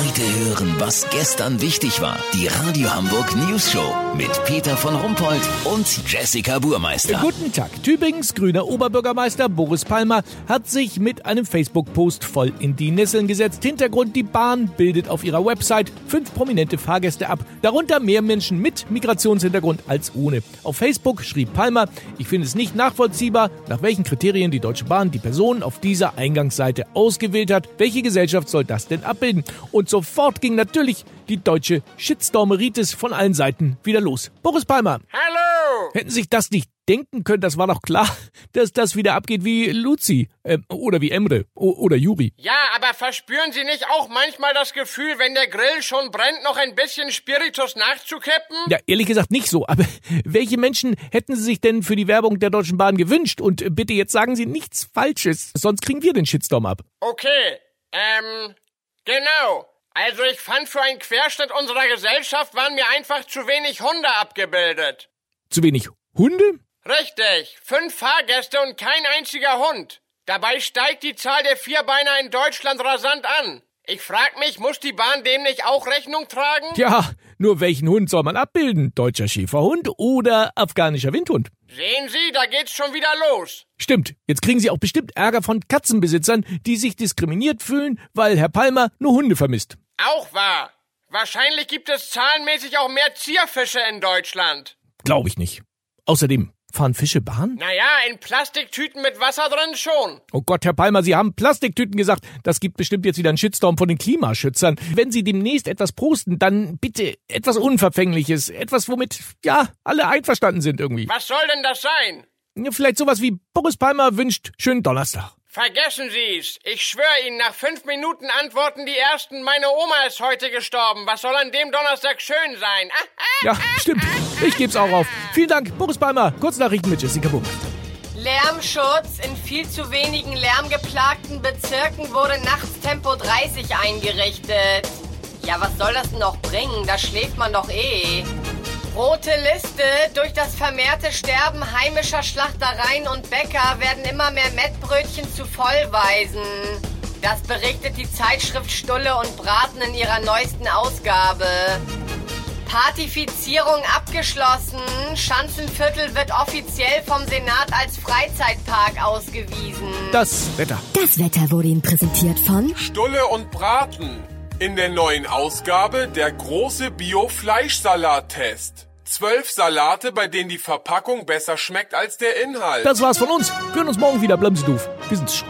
Heute hören, was gestern wichtig war. Die Radio Hamburg News Show mit Peter von Rumpold und Jessica Burmeister. Guten Tag. Tübingens grüner Oberbürgermeister Boris Palmer hat sich mit einem Facebook-Post voll in die Nesseln gesetzt. Hintergrund, die Bahn bildet auf ihrer Website fünf prominente Fahrgäste ab. Darunter mehr Menschen mit Migrationshintergrund als ohne. Auf Facebook schrieb Palmer, ich finde es nicht nachvollziehbar, nach welchen Kriterien die Deutsche Bahn die Personen auf dieser Eingangsseite ausgewählt hat. Welche Gesellschaft soll das denn abbilden? Und sofort ging natürlich die deutsche Shitstormeritis von allen Seiten wieder los. Boris Palmer. Hallo! Hätten sich das nicht denken können, das war doch klar, dass das wieder abgeht wie Luzi äh, oder wie Emre oder Juri. Ja, aber verspüren Sie nicht auch manchmal das Gefühl, wenn der Grill schon brennt, noch ein bisschen Spiritus nachzukippen? Ja, ehrlich gesagt nicht so. Aber welche Menschen hätten Sie sich denn für die Werbung der Deutschen Bahn gewünscht? Und bitte jetzt sagen Sie nichts Falsches, sonst kriegen wir den Shitstorm ab. Okay, ähm, genau. Also ich fand, für einen Querschnitt unserer Gesellschaft waren mir einfach zu wenig Hunde abgebildet. Zu wenig Hunde? Richtig, fünf Fahrgäste und kein einziger Hund. Dabei steigt die Zahl der Vierbeiner in Deutschland rasant an. Ich frag mich, muss die Bahn dem nicht auch Rechnung tragen? Ja, nur welchen Hund soll man abbilden? Deutscher Schäferhund oder afghanischer Windhund? Sehen Sie, da geht's schon wieder los. Stimmt, jetzt kriegen Sie auch bestimmt Ärger von Katzenbesitzern, die sich diskriminiert fühlen, weil Herr Palmer nur Hunde vermisst. Auch wahr. Wahrscheinlich gibt es zahlenmäßig auch mehr Zierfische in Deutschland. Glaube ich nicht. Außerdem, fahren Fische Bahn? Naja, in Plastiktüten mit Wasser drin schon. Oh Gott, Herr Palmer, Sie haben Plastiktüten gesagt. Das gibt bestimmt jetzt wieder einen Shitstorm von den Klimaschützern. Wenn Sie demnächst etwas posten, dann bitte etwas Unverfängliches. Etwas, womit, ja, alle einverstanden sind irgendwie. Was soll denn das sein? Vielleicht sowas wie Boris Palmer wünscht schönen Donnerstag. Vergessen Sie's. Ich schwöre Ihnen, nach fünf Minuten antworten die Ersten, meine Oma ist heute gestorben. Was soll an dem Donnerstag schön sein? Ah, ah, Ja, stimmt. Ich geb's auch auf. Vielen Dank, Boris Palmer. Kurznachrichten mit Jessica Buch. Lärmschutz. In viel zu wenigen lärmgeplagten Bezirken wurde nachts Tempo 30 eingerichtet. Ja, was soll das denn noch bringen? Da schläft man doch eh. Rote Liste. Durch das vermehrte Sterben heimischer Schlachtereien und Bäcker werden immer mehr Mettbrötchen zu Vollweisen. Das berichtet die Zeitschrift Stulle und Braten in ihrer neuesten Ausgabe. Partifizierung abgeschlossen. Schanzenviertel wird offiziell vom Senat als Freizeitpark ausgewiesen. Das Wetter. Das Wetter wurde Ihnen präsentiert von Stulle und Braten. In der neuen Ausgabe der große Bio-Fleischsalat-Test. Zwölf Salate, bei denen die Verpackung besser schmeckt als der Inhalt. Das war's von uns. Wir hören uns morgen wieder. Bleiben Sie doof. Wir sind's schon.